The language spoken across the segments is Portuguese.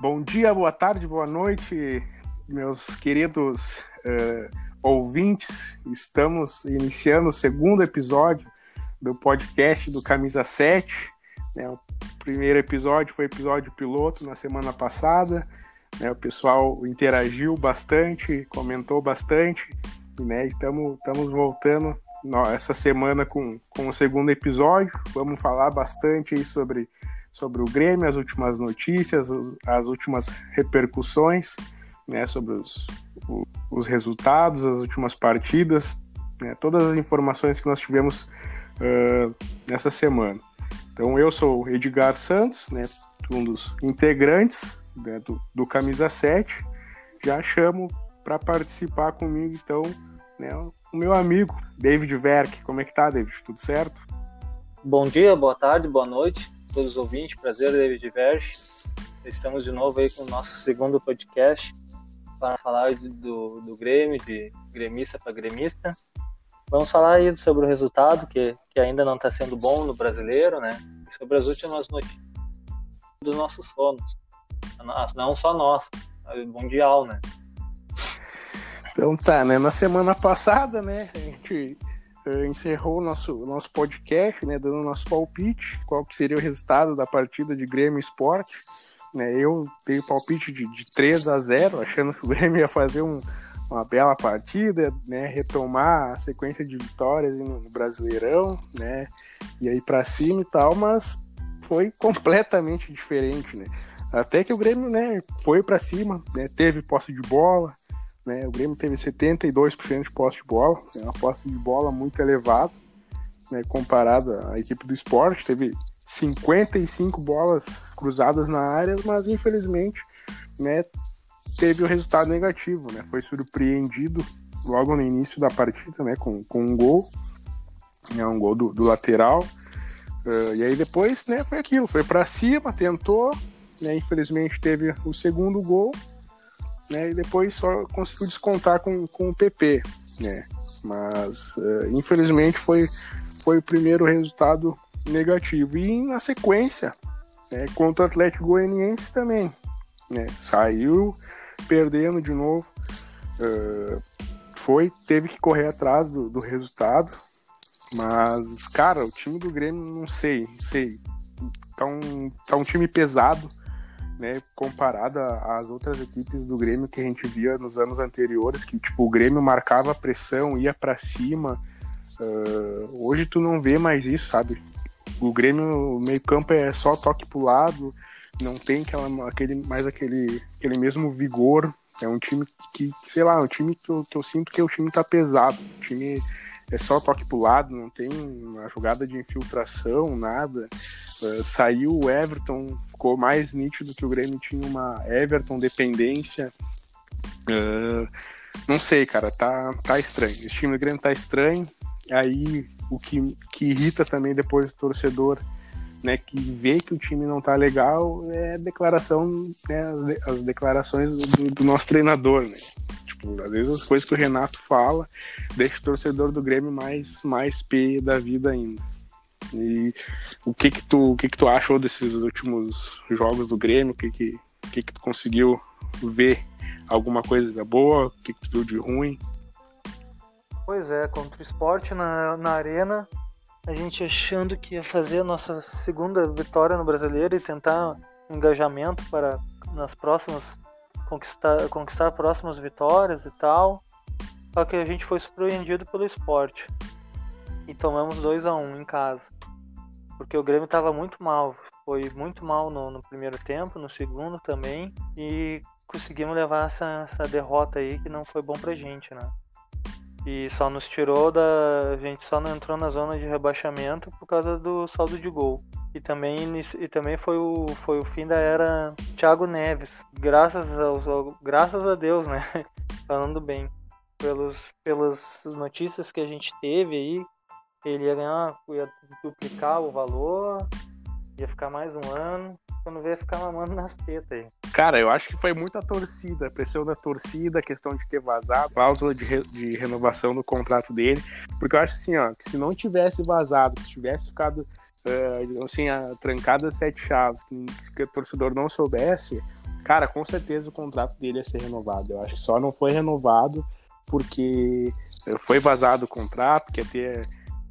Bom dia, boa tarde, boa noite, meus queridos uh, ouvintes. Estamos iniciando o segundo episódio do podcast do Camisa 7. Né? O primeiro episódio foi episódio piloto na semana passada. Né? O pessoal interagiu bastante, comentou bastante. Né? Estamos, estamos voltando essa semana com, com o segundo episódio. Vamos falar bastante sobre sobre o Grêmio, as últimas notícias, as últimas repercussões, né, sobre os, os resultados, as últimas partidas, né, todas as informações que nós tivemos uh, nessa semana. Então eu sou Edgar Santos, né, um dos integrantes né, do, do Camisa 7, já chamo para participar comigo então né, o meu amigo David Verk. Como é que tá, David? Tudo certo? Bom dia, boa tarde, boa noite todos os ouvintes, prazer, David Verge. Estamos de novo aí com o nosso segundo podcast para falar do, do Grêmio, de gremista para gremista. Vamos falar aí sobre o resultado, que, que ainda não está sendo bom no brasileiro, né? E sobre as últimas notícias dos nossos sonos. Não só nosso, mundial, né? Então tá, né? Na semana passada, né, a gente encerrou o nosso, nosso podcast, né, dando nosso palpite, qual que seria o resultado da partida de Grêmio Esporte. Né, eu dei palpite de, de 3 a 0, achando que o Grêmio ia fazer um, uma bela partida, né, retomar a sequência de vitórias no, no Brasileirão, né, e aí para cima e tal, mas foi completamente diferente, né. Até que o Grêmio, né, foi para cima, né, teve posse de bola, né? O Grêmio teve 72% de posse de bola, né? uma posse de bola muito elevada, né? comparada à equipe do esporte. Teve 55 bolas cruzadas na área, mas infelizmente né, teve o resultado negativo. Né? Foi surpreendido logo no início da partida né, com, com um gol, né, um gol do, do lateral. Uh, e aí depois né, foi aquilo, foi para cima, tentou, né, infelizmente teve o segundo gol né? E depois só conseguiu descontar com, com o PP, né? Mas uh, infelizmente foi, foi o primeiro resultado negativo. E na sequência, né, contra o Atlético Goianiense também, né? Saiu perdendo de novo. Uh, foi, teve que correr atrás do, do resultado. Mas, cara, o time do Grêmio, não sei, não sei. Tá um, tá um time pesado né, comparada às outras equipes do Grêmio que a gente via nos anos anteriores, que tipo o Grêmio marcava pressão, ia para cima. Uh, hoje tu não vê mais isso, sabe? O Grêmio meio campo é só toque pro lado, não tem aquela, aquele mais aquele aquele mesmo vigor. É um time que, sei lá, é um time que eu, que eu sinto que o time tá pesado. O time é só toque pro lado, não tem uma jogada de infiltração, nada. Uh, saiu o Everton, ficou mais nítido que o Grêmio tinha uma Everton dependência. Uh, não sei, cara, tá, tá estranho. Esse time do Grêmio tá estranho. Aí o que, que irrita também depois o torcedor, né, que vê que o time não tá legal, é declaração, né, as, as declarações do, do nosso treinador, né? Às vezes as coisas que o Renato fala deixa o torcedor do Grêmio mais, mais P da vida ainda. E o que que tu, o que que tu achou desses últimos jogos do Grêmio? O que que, o que que tu conseguiu ver? Alguma coisa boa? O que que tu viu de ruim? Pois é, contra o esporte na, na arena, a gente achando que ia fazer a nossa segunda vitória no brasileiro e tentar engajamento para nas próximas conquistar, conquistar próximas vitórias e tal. Só que a gente foi surpreendido pelo esporte. E tomamos 2 a 1 um em casa. Porque o Grêmio estava muito mal. Foi muito mal no, no, primeiro tempo, no segundo também. E conseguimos levar essa, essa derrota aí que não foi bom pra gente, né? E só nos tirou da. A gente só não entrou na zona de rebaixamento por causa do saldo de gol. E também, e também foi, o, foi o fim da era Thiago Neves. Graças, aos, graças a Deus, né? Falando bem. Pelos, pelas notícias que a gente teve aí, ele ia ganhar, ia duplicar o valor, ia ficar mais um ano. Quando veio ficar mamando nas tetas aí. Cara, eu acho que foi muita torcida, pressão da torcida, questão de ter vazado, cláusula de, re, de renovação do contrato dele. Porque eu acho assim, ó, que se não tivesse vazado, se tivesse ficado uh, assim, a trancada sete chaves, que, que o torcedor não soubesse, cara, com certeza o contrato dele ia ser renovado. Eu acho que só não foi renovado porque foi vazado o contrato, que ia ter,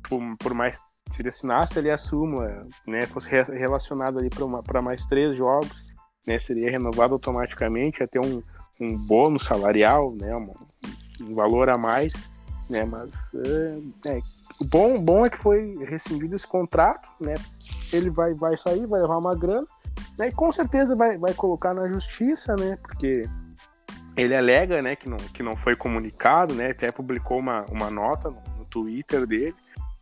por, por mais se ele assinasse ele assuma, né, fosse relacionado ali para mais três jogos, né, seria renovado automaticamente, ter um, um bônus salarial, né, um, um valor a mais, né, mas é, é, o bom, bom é que foi rescindido esse contrato, né, ele vai, vai sair, vai levar uma grana, né, e com certeza vai, vai colocar na justiça, né, porque ele alega, né, que não, que não foi comunicado, né, até publicou uma, uma nota no, no Twitter dele,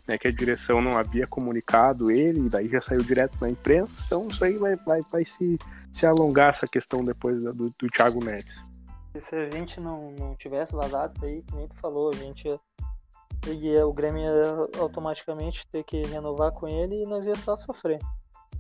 né, que a direção não havia comunicado ele, e daí já saiu direto na imprensa, então isso aí vai, vai, vai se, se alongar essa questão depois do, do Thiago Neves. Se a gente não, não tivesse vazado aí, como tu falou, a gente ia, ia, o Grêmio ia automaticamente ter que renovar com ele e nós ia só sofrer.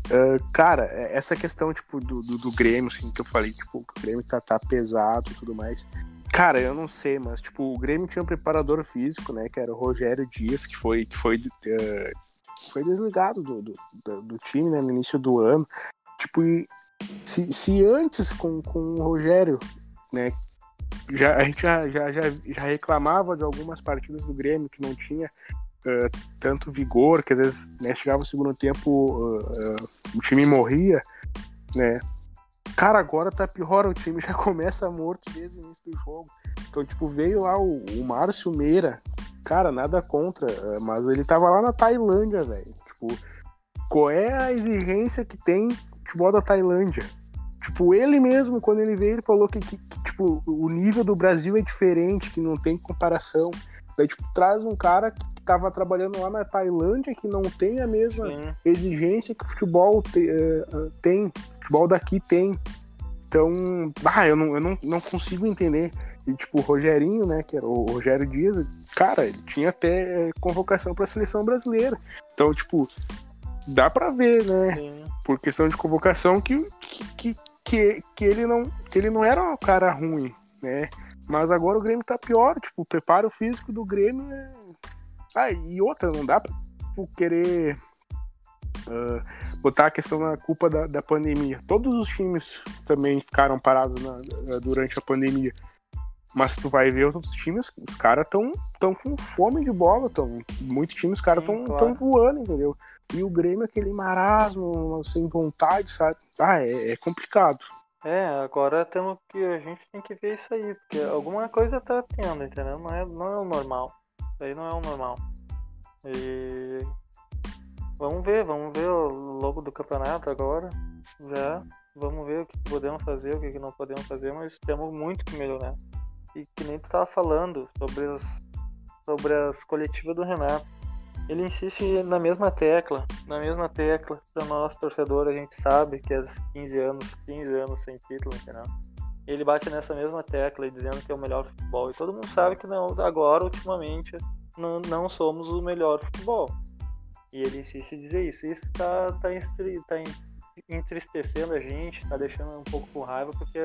Uh, cara, é, essa questão, tipo, do, do, do, Grêmio, assim, que eu falei, tipo, que o Grêmio tá, tá pesado e tudo mais. Cara, eu não sei, mas tipo, o Grêmio tinha um preparador físico, né? Que era o Rogério Dias, que foi, que foi, uh, foi desligado do, do, do, time né, no início do ano. Tipo, se, se antes com, com o Rogério, né? Já, a gente já, já, já, já reclamava de algumas partidas do Grêmio que não tinha uh, tanto vigor, que às vezes né, chegava o segundo tempo, uh, o time morria, né? Cara, agora tá pior, o time já começa morto desde o início do jogo. Então, tipo, veio lá o, o Márcio Meira. Cara, nada contra, eh, mas ele tava lá na Tailândia, velho. Tipo, qual é a exigência que tem futebol da Tailândia? Tipo, ele mesmo, quando ele veio, ele falou que, que, que, tipo, o nível do Brasil é diferente, que não tem comparação. Daí, tipo, traz um cara que, que tava trabalhando lá na Tailândia, que não tem a mesma Sim. exigência que o futebol te, uh, tem futebol daqui tem. Então, ah, eu não, eu não, não consigo entender. E, tipo, o Rogerinho, né, que era o Rogério Dias, cara, ele tinha até convocação para a seleção brasileira. Então, tipo, dá para ver, né, Sim. por questão de convocação, que, que, que, que, ele não, que ele não era um cara ruim, né. Mas agora o Grêmio tá pior, tipo, o preparo físico do Grêmio é... Ah, e outra, não dá pra tipo, querer uh, botar a questão na culpa da, da, pandemia. Todos os times também ficaram parados na, durante a pandemia. Mas tu vai ver outros times, os caras estão tão com fome de bola, tão, muitos times, os caras estão claro. voando, entendeu? E o Grêmio, aquele marasmo, sem vontade, sabe? Ah, é, é complicado. É, agora temos que. A gente tem que ver isso aí, porque alguma coisa tá tendo, entendeu? Não é, não é o normal. Isso aí não é o normal. E Vamos ver, vamos ver o logo do campeonato agora. Já. Vamos ver o que podemos fazer, o que não podemos fazer, mas temos muito que melhorar. E que nem tu estava falando sobre as, sobre as coletivas do Renato. Ele insiste na mesma tecla, na mesma tecla. Para nós, torcedor, a gente sabe que é 15 anos, 15 anos sem título, entendeu? Ele bate nessa mesma tecla dizendo que é o melhor futebol. E todo mundo sabe que não, agora, ultimamente, não, não somos o melhor futebol. E ele insiste em dizer isso. Isso tá, tá, tá entristecendo a gente, tá deixando um pouco com raiva, porque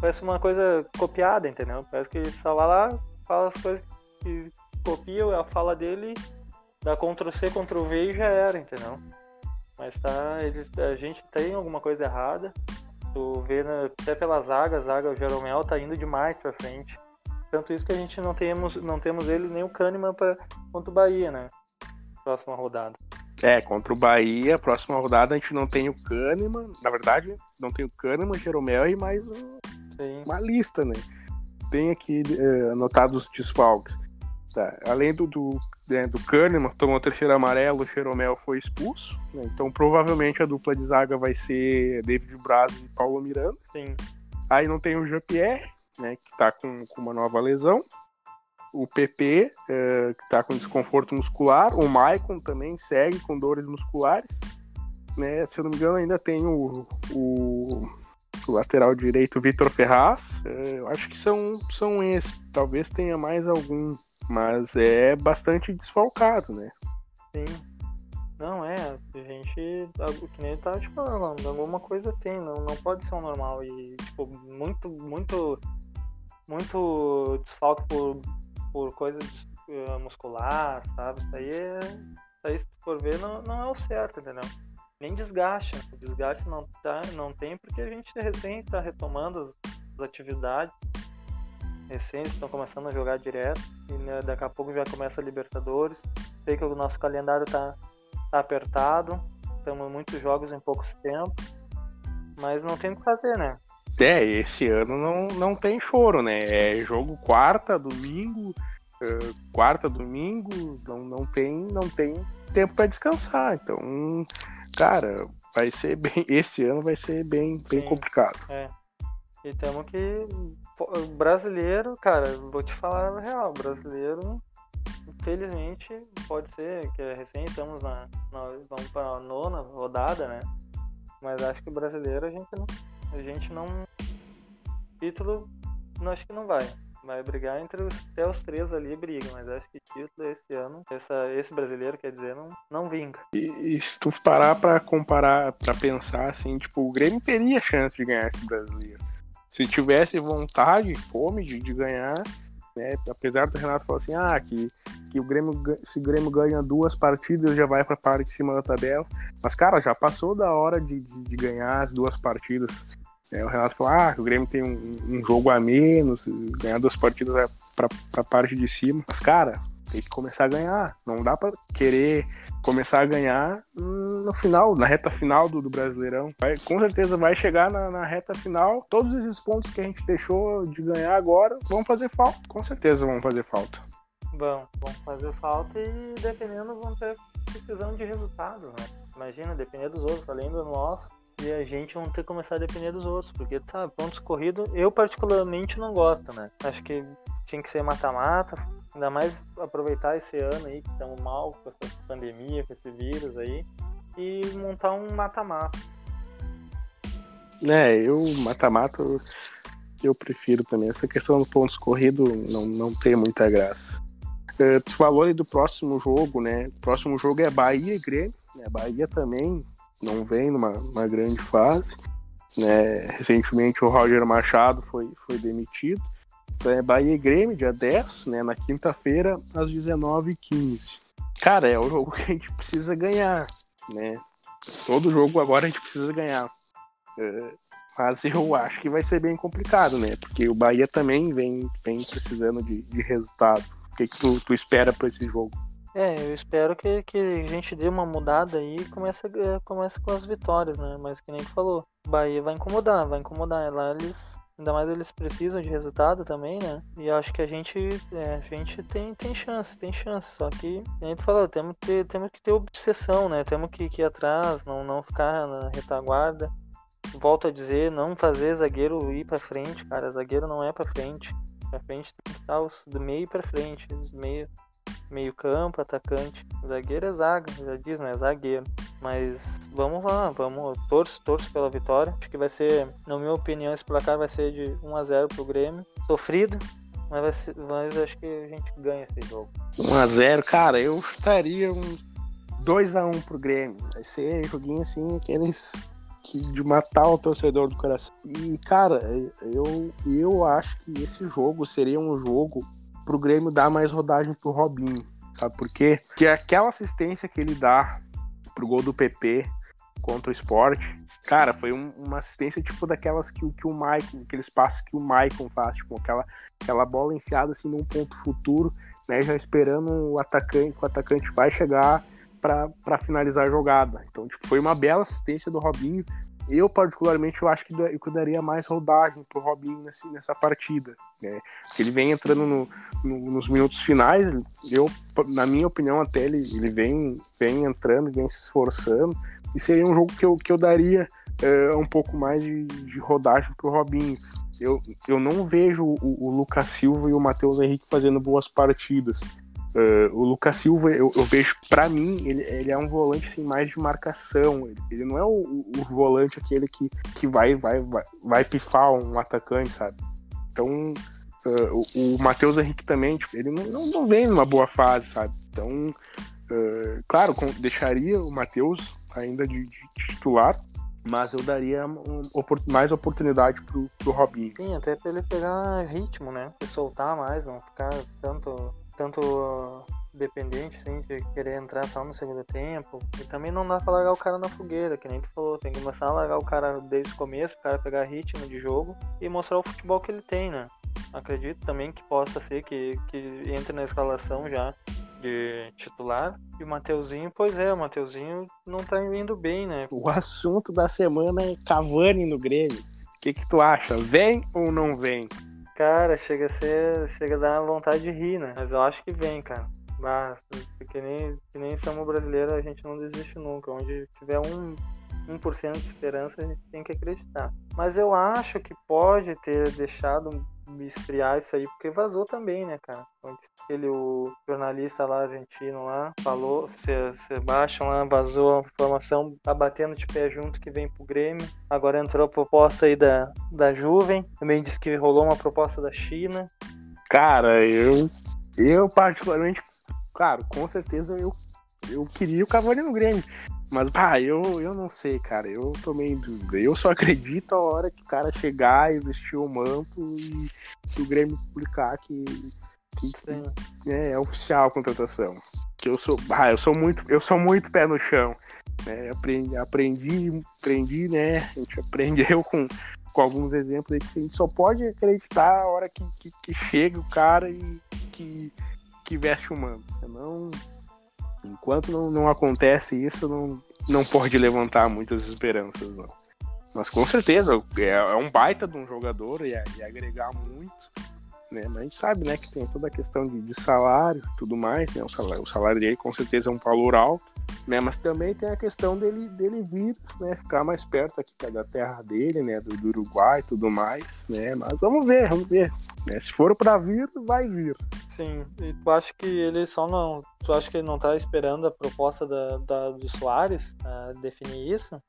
parece uma coisa copiada, entendeu? Parece que ele só vai lá, fala as coisas que copia a fala dele, dá Ctrl C, Ctrl V e já era, entendeu? Mas tá, a gente tem alguma coisa errada. Tu vê né, até pela zaga, a zaga, o Jeromel tá indo demais pra frente. Tanto isso que a gente não temos, não temos ele nem o Kahneman pra, contra o Bahia, né? próxima rodada. É, contra o Bahia, próxima rodada a gente não tem o Kahneman, na verdade, não tem o Kahneman, Jeromel e mais um, uma lista, né? Tem aqui é, anotados os desfalques. Tá. Além do, do, né, do Kahneman, tomou o terceiro amarelo, o Jeromel foi expulso. Né? Então provavelmente a dupla de zaga vai ser David Braz e Paulo Miranda. Sim. Aí não tem o Jean-Pierre, né, que tá com, com uma nova lesão o PP, é, que está com desconforto muscular, o Maicon também segue com dores musculares. Né? Se eu não me engano, ainda tem o, o, o lateral direito Vitor Ferraz. É, eu acho que são, são esses. Talvez tenha mais algum, mas é bastante desfalcado, né? Sim. Não, é, a gente, que nem tá te falando, alguma coisa tem, não, não pode ser um normal. E, tipo, muito, muito, muito desfalque por por coisa uh, muscular, sabe? Isso aí, é, isso aí, se for ver, não, não é o certo, entendeu? nem desgaste. Né? Desgaste não, tá, não tem porque a gente recém está retomando as atividades. Recém estão começando a jogar direto e né, daqui a pouco já começa a Libertadores. Sei que o nosso calendário tá, tá apertado, temos muitos jogos em poucos tempos, mas não tem o que fazer, né? É, esse ano não, não tem choro, né? É jogo quarta, domingo, uh, quarta, domingo, não, não tem não tem tempo para descansar. Então, cara, vai ser bem. Esse ano vai ser bem, bem Sim, complicado. É. E temos que. Brasileiro, cara, vou te falar a real, brasileiro, infelizmente, pode ser que é recém estamos na. na vamos para nona rodada, né? Mas acho que brasileiro a gente não. A gente não. Título, não acho que não vai. Vai brigar entre os, até os três ali brigam, mas acho que título esse ano, essa, esse brasileiro, quer dizer, não, não vinga. E, e se tu parar pra comparar, pra pensar assim, tipo, o Grêmio teria chance de ganhar esse brasileiro. Se tivesse vontade, fome de, de ganhar, né? Apesar do Renato falar assim, ah, que, que o Grêmio, se o Grêmio ganha duas partidas, já vai pra parte de cima da tabela. Mas, cara, já passou da hora de, de, de ganhar as duas partidas. É, o Renato falou ah, o Grêmio tem um, um, jogo a menos, ganhar duas partidas é pra, pra parte de cima. Mas, cara, tem que começar a ganhar. Não dá para querer começar a ganhar no final, na reta final do, do Brasileirão. Vai, com certeza vai chegar na, na, reta final. Todos esses pontos que a gente deixou de ganhar agora vão fazer falta. Com certeza vão fazer falta. Vão, vão fazer falta e dependendo vão ter precisão de resultado, né? Imagina, depender dos outros, além do nosso e a gente não ter que começar a depender dos outros, porque tá, pontos corridos eu particularmente não gosto, né? Acho que tinha que ser mata-mata, ainda mais aproveitar esse ano aí que estamos mal com essa pandemia, com esse vírus aí, e montar um mata-mata. É, eu mata-mata eu, prefiro também. Essa questão dos pontos corridos não, não tem muita graça. Uh, tu falou aí do próximo jogo, né? O próximo jogo é Bahia e Grêmio. Né? Bahia também não vem numa, numa grande fase. Né? Recentemente o Roger Machado foi, foi demitido. É Bahia e Grêmio, dia 10, né? na quinta-feira, às 19h15. Cara, é o jogo que a gente precisa ganhar, né? Todo jogo agora a gente precisa ganhar. É, mas eu acho que vai ser bem complicado, né? Porque o Bahia também vem, vem precisando de, de resultado. O que, que tu, tu espera para esse jogo? É, eu espero que, que a gente dê uma mudada aí e comece, é, comece com as vitórias, né? Mas que nem tu falou, Bahia vai incomodar, vai incomodar. Lá eles, ainda mais eles precisam de resultado também, né? E acho que a gente, é, a gente tem, tem chance, tem chance. Só que, nem tu falou, temos que ter, temos que ter obsessão, né? Temos que, que ir atrás, não, não ficar na retaguarda. Volto a dizer, não fazer zagueiro ir para frente, cara. Zagueiro não é para frente. Pra frente tem que estar os do meio para frente, os meio meio campo, atacante. Zagueiro é zaga, já diz, né? Zagueiro. Mas vamos lá, vamos. Torço, torço pela vitória. Acho que vai ser, na minha opinião, esse placar vai ser de 1 a 0 pro Grêmio. Sofrido, mas, vai ser, mas acho que a gente ganha esse jogo. 1 a 0 cara, eu estaria um 2 a 1 pro Grêmio. Vai ser joguinho assim, aqueles de matar o torcedor do coração. E, cara, eu, eu acho que esse jogo seria um jogo pro Grêmio dar mais rodagem pro Robinho. Sabe por quê? Porque aquela assistência que ele dá pro gol do PP contra o esporte, cara, foi um, uma assistência tipo daquelas que, que o Maicon, aqueles passos que o Maicon faz, tipo aquela, aquela bola enfiada assim num ponto futuro, né, já esperando o atacante, o atacante vai chegar para finalizar a jogada. Então, tipo, foi uma bela assistência do Robinho eu, particularmente, eu acho que eu daria mais rodagem pro Robinho nessa, nessa partida. Né? Porque ele vem entrando no, no, nos minutos finais, eu, na minha opinião, até ele, ele vem, vem entrando, vem se esforçando. E seria um jogo que eu, que eu daria é, um pouco mais de, de rodagem pro Robinho. Eu, eu não vejo o, o Lucas Silva e o Matheus Henrique fazendo boas partidas. Uh, o Lucas Silva, eu, eu vejo, para mim, ele, ele, é um volante assim, mais de marcação. Ele, não é o, o, volante aquele que, que vai, vai, vai, vai pifar um atacante, sabe? Então, uh, o, o Matheus Henrique também, tipo, ele não, não, não, vem numa boa fase, sabe? Então, uh, claro, deixaria o Matheus ainda de, de, titular, mas eu daria um, mais oportunidade pro, pro Robinho. Sim, até pra ele pegar ritmo, né? Se soltar mais, não ficar tanto tanto dependente, sim, de querer entrar só no segundo tempo. E também não dá pra largar o cara na fogueira, que nem tu falou. Tem que começar a largar o cara desde o começo, o cara pegar ritmo de jogo e mostrar o futebol que ele tem, né? Acredito também que possa ser que, que entre na escalação já de titular. E o Mateuzinho, pois é, o Mateuzinho não tá indo bem, né? O assunto da semana é Cavani no Grêmio. O que, que tu acha? Vem ou não vem? Cara, chega a ser. Chega a dar vontade de rir, né? Mas eu acho que vem, cara. Mas, que nem, que nem somos brasileiros, a gente não desiste nunca. Onde tiver um, 1% de esperança, a gente tem que acreditar. Mas eu acho que pode ter deixado esfriar isso aí, porque vazou também, né, cara? Aquele o jornalista lá argentino lá falou, Sebastião lá vazou a informação, tá batendo de pé junto que vem pro Grêmio. Agora entrou a proposta aí da, da Juven, também disse que rolou uma proposta da China. Cara, eu, eu particularmente, claro, com certeza eu, eu queria o Cavani no Grêmio. Mas, pá, eu, eu não sei, cara. Eu tomei em dúvida. Eu só acredito a hora que o cara chegar e vestir o manto e, e o Grêmio publicar que, que, que é, é, oficial a contratação. Que eu sou. Ah, eu sou muito, eu sou muito pé no chão. Né? Aprendi, aprendi, aprendi, né? A gente aprendeu com, com alguns exemplos aí que a gente só pode acreditar a hora que, que, que chega o cara e que, que veste o manto. Senão Enquanto não, não acontece isso, não, não pode levantar muitas esperanças, não. Mas com certeza, é, é um baita de um jogador e, e agregar muito. Né? Mas a gente sabe né, que tem toda a questão de, de salário tudo mais. Né? O, salário, o salário dele com certeza é um valor alto. Né? Mas também tem a questão dele, dele vir, né? Ficar mais perto aqui da terra dele, né? Do, do Uruguai e tudo mais, né? Mas vamos ver, vamos ver. Né? Se for para vir, vai vir. Sim, e tu acha que ele só não. Tu acha que ele não tá esperando a proposta da, da, do Soares uh, definir isso?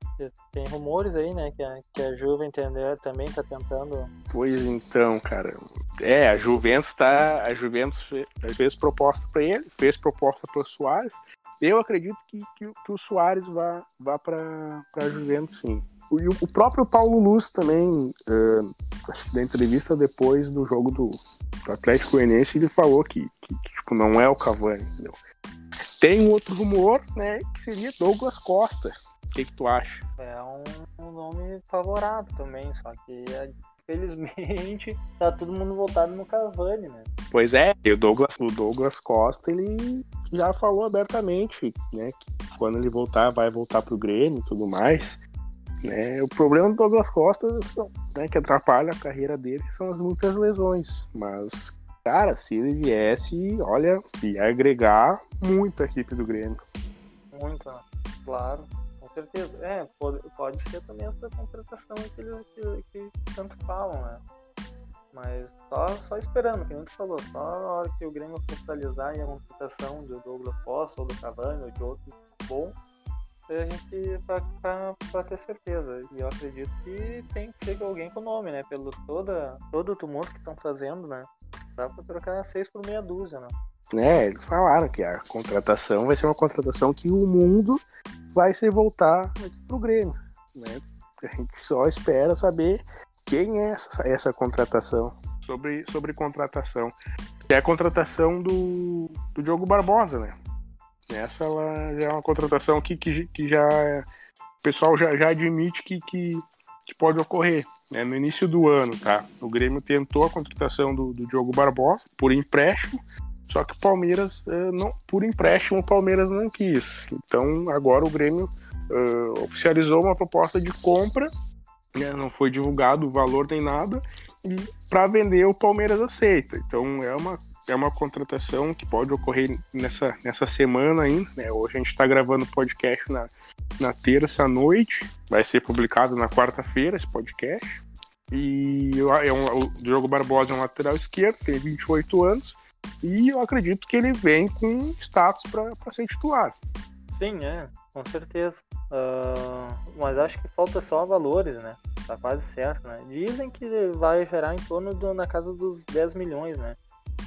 Tem rumores aí, né? Que a, que a Juve entender também tá tentando. Pois então, cara. É, a Juventus tá. A Juventus fez, fez proposta para ele, fez proposta para o Soares. Eu acredito que, que, que o Soares vá, vá para a Juventus, sim. O, o próprio Paulo Luz também, uh, acho que da entrevista depois do jogo do, do Atlético Goianiense, ele falou que, que, que, tipo, não é o Cavani, entendeu? Tem um outro rumor, né, que seria Douglas Costa. O que, que tu acha? É um, um nome favorável também, só que é Felizmente, tá todo mundo voltado no Cavani, né? Pois é, e o Douglas, o Douglas Costa, ele já falou abertamente, né, que quando ele voltar, vai voltar pro Grêmio e tudo mais. Né? O problema do Douglas Costa, né, que atrapalha a carreira dele, são as muitas lesões. Mas, cara, se ele viesse, olha, ia agregar muito a equipe do Grêmio. Muito, claro certeza. É, pode, pode ser também essa contratação que, que, que tanto falam, né? Mas só, só esperando, que nem tu falou, só na hora que o Grêmio oficializar a contratação do Douglas Costa ou do Cavani ou de outro bom, a gente pra, ter certeza. E eu acredito que tem que ser alguém com nome, né? Pelo toda, todo o tumulto que estão fazendo, né? Dá pra trocar seis por meia dúzia, né? Né, eles falaram que a contratação vai ser uma contratação que o mundo vai se voltar aqui pro Grêmio, né? A gente só espera saber quem é essa, essa contratação. Sobre, sobre contratação. É a contratação do, do Diogo Barbosa, né? Essa ela já é uma contratação que, que, que já o pessoal já, já admite que, que, que pode ocorrer. Né? No início do ano, tá? O Grêmio tentou a contratação do, do Diogo Barbosa por empréstimo, só que o Palmeiras, uh, não, por empréstimo, o Palmeiras não quis. Então agora o Grêmio uh, oficializou uma proposta de compra, né, não foi divulgado o valor nem nada, e para vender o Palmeiras aceita. Então é uma, é uma contratação que pode ocorrer nessa, nessa semana ainda. Né? Hoje a gente está gravando o podcast na, na terça noite, vai ser publicado na quarta-feira esse podcast. E é um, o Diogo Barbosa é um lateral esquerdo, tem 28 anos e eu acredito que ele vem com status para ser titular. Sim, é, com certeza. Uh, mas acho que falta só valores, né? Tá quase certo, né? Dizem que vai gerar em torno do, na casa dos 10 milhões, né?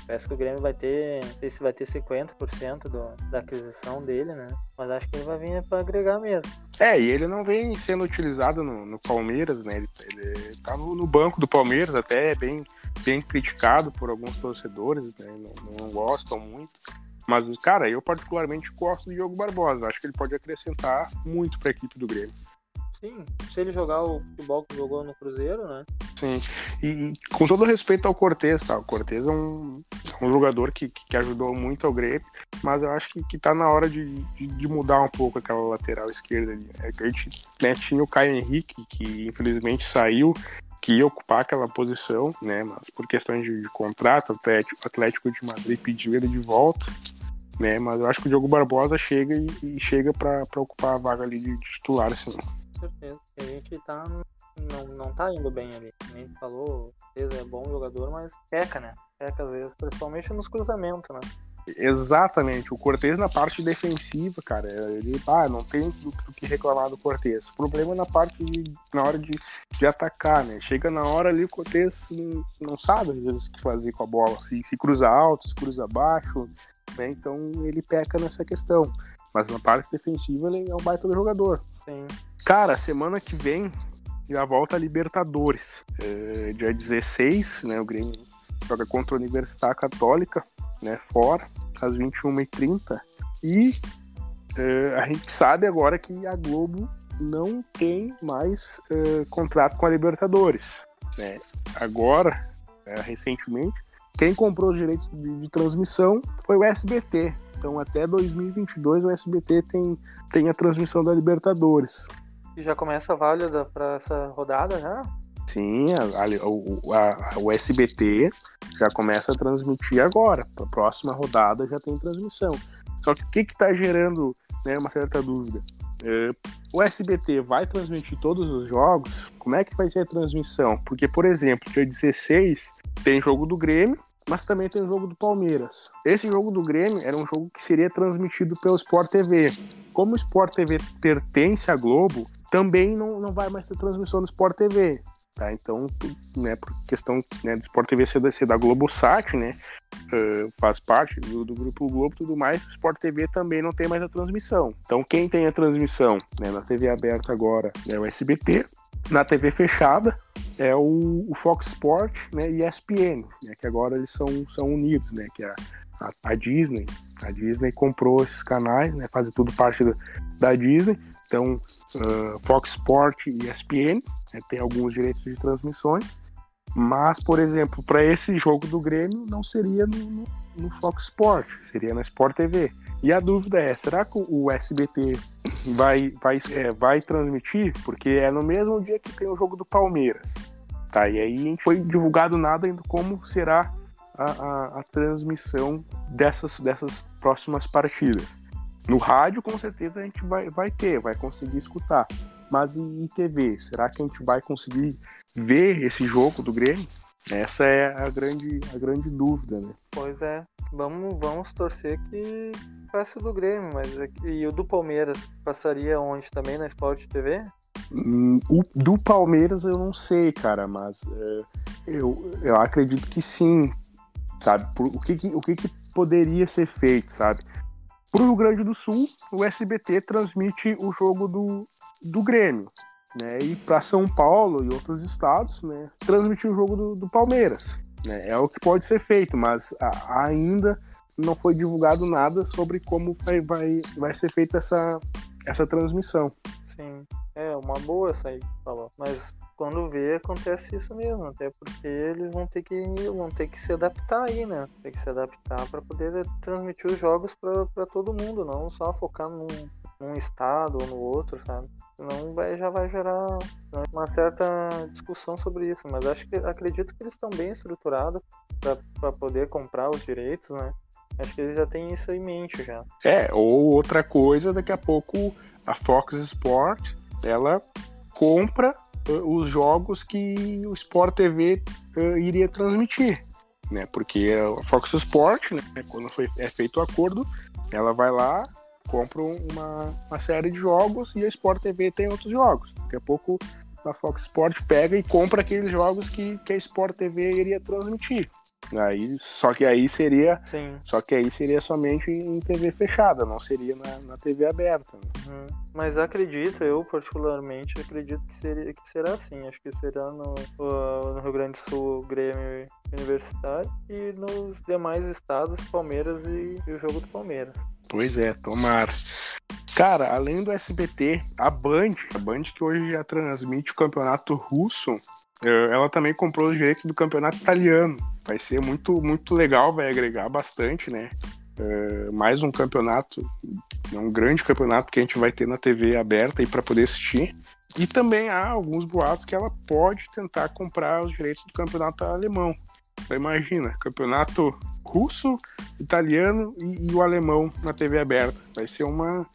Parece que o Grêmio vai ter, não sei se vai ter 50% do, da aquisição dele, né? Mas acho que ele vai vir para agregar mesmo. É, e ele não vem sendo utilizado no, no Palmeiras, né? Ele, ele tá no, no, banco do Palmeiras, até é bem bem criticado por alguns torcedores, né? não, não, gostam muito. Mas, cara, eu particularmente gosto do Diogo Barbosa. Acho que ele pode acrescentar muito para a equipe do Grêmio. Sim, se ele jogar o futebol que jogou no Cruzeiro, né? Sim, e, com todo respeito ao Cortez, tá? O Cortez é um, é um jogador que, que ajudou muito ao Grêmio, mas eu acho que, que tá na hora de, de, de mudar um pouco aquela lateral esquerda ali. É a gente né, tinha o Caio Henrique, que infelizmente saiu, que ocupar aquela posição, né? Mas por questões de, de contrato, o Atlético, de Madrid pediu ele de volta, né? Mas eu acho que o Diogo Barbosa chega e, e chega para ocupar a vaga ali de, titular, assim certeza. A gente tá. Não, não tá indo bem ali. Nem falou, é bom jogador, mas peca, né? Peca às vezes, principalmente nos cruzamentos, né? Exatamente, o Cortez na parte defensiva, cara, ele ah, não tem do, do que reclamar do Cortez. O problema é na parte de, na hora de, de atacar, né? Chega na hora ali, o Cortez não, não sabe às vezes o que fazer com a bola, se, se cruza alto, se cruza baixo, né? Então ele peca nessa questão. Mas na parte defensiva ele é um baita do jogador. Sim. Cara, semana que vem já volta a Libertadores. É, dia 16, né? O Grêmio joga contra a Universidade Católica, né? Fora, às 21h30. E é, a gente sabe agora que a Globo não tem mais é, contrato com a Libertadores. Né? Agora, é, recentemente, quem comprou os direitos de, de transmissão foi o SBT. Então, até 2022, o SBT tem, tem a transmissão da Libertadores. E já começa válida para essa rodada, já? Sim, a, a, a, o SBT já começa a transmitir agora. Para a próxima rodada já tem transmissão. Só que o que está gerando né, uma certa dúvida? É, o SBT vai transmitir todos os jogos? Como é que vai ser a transmissão? Porque, por exemplo, dia 16 tem jogo do Grêmio, mas também tem jogo do Palmeiras. Esse jogo do Grêmio era um jogo que seria transmitido pelo Sport TV. Como o Sport TV pertence à Globo, também não, não vai mais ter transmissão no Sport TV. Tá? Então, né, por questão né, do Sport TV ser da, ser da Globosat, né, uh, faz parte do, do, Grupo Globo tudo mais, o Sport TV também não tem mais a transmissão. Então, quem tem a transmissão né, na TV aberta agora é o SBT, na TV fechada é o, o Fox Sport né, e ESPN, né, que agora eles são, são unidos, né, que é a, a, Disney. A Disney comprou esses canais, né, fazem tudo parte da, da Disney. Então, uh, Fox Sport e ESPN né, tem alguns direitos de transmissões, mas, por exemplo, para esse jogo do Grêmio não seria no, no, no Fox Sport, seria na Sport TV. E a dúvida é, será que o SBT vai, vai, é, vai transmitir? Porque é no mesmo dia que tem o jogo do Palmeiras. Tá, e aí foi divulgado nada ainda como será a, a, a, transmissão dessas, dessas próximas partidas. No rádio, com certeza, a gente vai, vai ter, vai conseguir escutar. Mas em TV, será que a gente vai conseguir ver esse jogo do Grêmio? Essa é a grande, a grande dúvida, né? Pois é. Vamos, vamos torcer que passe o do Grêmio, mas aqui, e o do Palmeiras passaria onde também na Sport TV? Hum, o do Palmeiras eu não sei, cara, mas é, eu, eu acredito que sim, sabe? Por, o que, que, o que, que poderia ser feito, sabe? Para o Rio Grande do Sul, o SBT transmite o jogo do, do Grêmio, né? E para São Paulo e outros estados, né? Transmitir o jogo do, do Palmeiras, né? É o que pode ser feito, mas a, ainda não foi divulgado nada sobre como vai, vai, vai ser feita essa, essa transmissão. Sim, é uma boa essa aí falou. Mas quando vê, acontece isso mesmo, até porque eles vão ter que vão ter que se adaptar aí, né? Tem que se adaptar para poder transmitir os jogos para todo mundo, não só focar num, num estado ou no outro, sabe? Senão vai, já vai gerar uma certa discussão sobre isso. Mas acho que acredito que eles estão bem estruturados para poder comprar os direitos, né? Acho que eles já têm isso em mente já. É, ou outra coisa, daqui a pouco a Fox Sport, ela compra uh, os jogos que o Sport TV uh, iria transmitir, né? Porque a Fox Sport, né, quando foi, é feito o acordo, ela vai lá, compra uma, uma série de jogos e a Sport TV tem outros jogos. Daqui a pouco a Fox Sport pega e compra aqueles jogos que, que a Sport TV iria transmitir. Aí, só que aí seria. Sim. Só que aí seria somente em TV fechada, não seria na, na TV aberta. Né? Uhum. Mas acredito, eu particularmente acredito que, seria, que será assim. Acho que será no, no Rio Grande do Sul Grêmio Universitário e nos demais estados Palmeiras e, e o jogo do Palmeiras. Pois é, tomara. Cara, além do SBT, a Band, a Band que hoje já transmite o campeonato russo, eh, ela também comprou os direitos do campeonato italiano. Vai ser muito, muito legal, vai agregar bastante, né? Uh, mais um campeonato, um grande campeonato que a gente vai ter na TV aberta aí para poder assistir. E também há alguns boatos que ela pode tentar comprar os direitos do campeonato alemão. Então, imagina, campeonato russo, italiano e, e, o alemão na TV aberta. Vai ser uma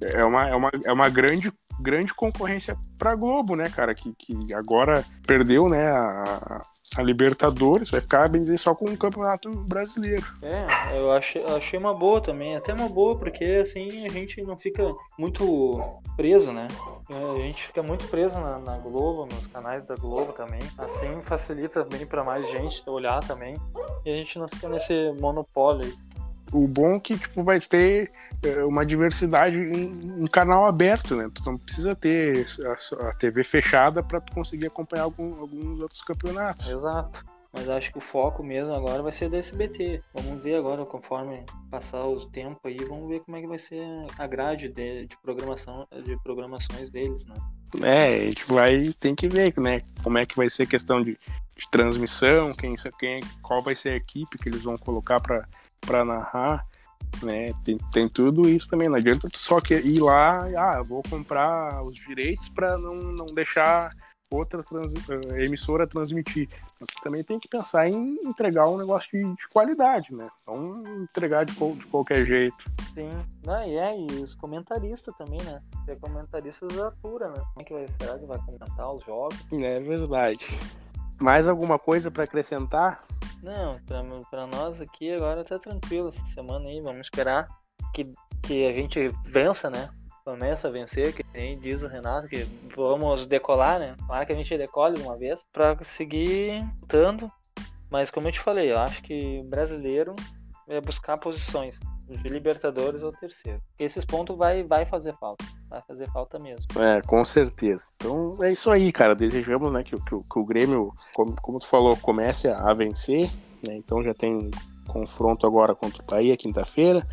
é uma, é uma, é uma grande grande concorrência para Globo, né, cara, que, que agora perdeu, né, a, a Libertadores, vai ficar bem só com o Campeonato Brasileiro. É, eu achei, achei uma boa também, até uma boa, porque assim a gente não fica muito preso, né? A gente fica muito preso na, na Globo, nos canais da Globo também. Assim facilita bem para mais gente olhar também. E a gente não fica nesse monopólio aí. O bom é que tipo, vai ter é, uma diversidade um canal aberto, né? Tu não precisa ter a, a TV fechada para tu conseguir acompanhar algum, alguns outros campeonatos. Exato. Mas acho que o foco mesmo agora vai ser do SBT. Vamos ver agora, conforme passar os tempos aí, vamos ver como é que vai ser a grade de, de programação, de programações deles, né? É, a gente vai tem que ver, né? Como é que vai ser a questão de, de transmissão, quem, quem, qual vai ser a equipe que eles vão colocar para para narrar, né? Tem, tem tudo isso também. Não adianta tu só que ir lá, ah, vou comprar os direitos para não, não deixar outra trans, eh, emissora transmitir. Mas também tem que pensar em entregar um negócio de, de qualidade, né? Não entregar de, de, qualquer jeito. Sim, ah, e é, e os comentaristas também, né? Ter comentaristas atura, né? Como é que vai ser? que vai comentar os jogos? É verdade. Mais alguma coisa para acrescentar? Não, para nós aqui agora tá tranquilo essa semana aí. Vamos esperar que, que a gente vença, né? Começa a vencer, que nem diz o Renato, que vamos decolar, né? Claro que a gente decole uma vez para seguir lutando. Mas como eu te falei, eu acho que brasileiro é buscar posições de Libertadores ou terceiro. Esses pontos vai, vai fazer falta. Vai fazer falta mesmo. É, com certeza. Então é isso aí, cara. Desejamos né, que, que, que o Grêmio, como, como tu falou, comece a vencer. Né? Então já tem confronto agora contra o Bahia quinta-feira.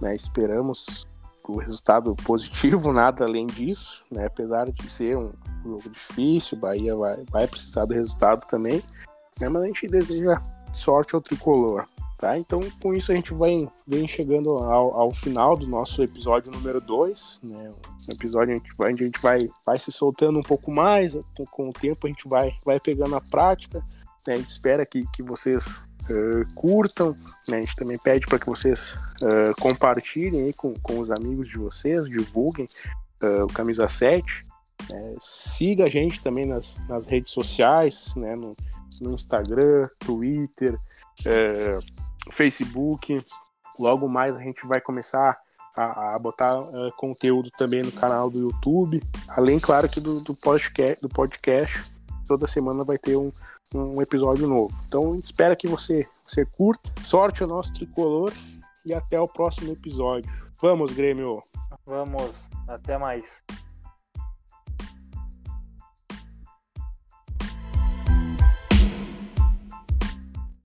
Né? Esperamos o resultado positivo, nada além disso, né? apesar de ser um jogo difícil, o Bahia vai, vai precisar do resultado também, né? mas a gente deseja sorte ao tricolor. Tá? Então, com isso, a gente vai, vem chegando ao, ao final do nosso episódio número 2. Né? Um episódio a gente, vai, a gente vai, vai se soltando um pouco mais, com, o tempo a gente vai, vai pegando a prática. Né? A gente espera que, que vocês uh, curtam. Né? A gente também pede para que vocês uh, compartilhem com, com os amigos de vocês, divulguem uh, o Camisa 7. Né? Siga a gente também nas, nas redes sociais, né? no, no Instagram, Twitter. Facebook. Logo mais a gente vai começar a, a botar uh, conteúdo também no canal do YouTube. Além, claro, que do, do, podcast, do podcast. Toda semana vai ter um, um episódio novo. Então, espero que você, você curta. Sorte ao nosso tricolor e até o próximo episódio. Vamos, Grêmio! Vamos, até mais.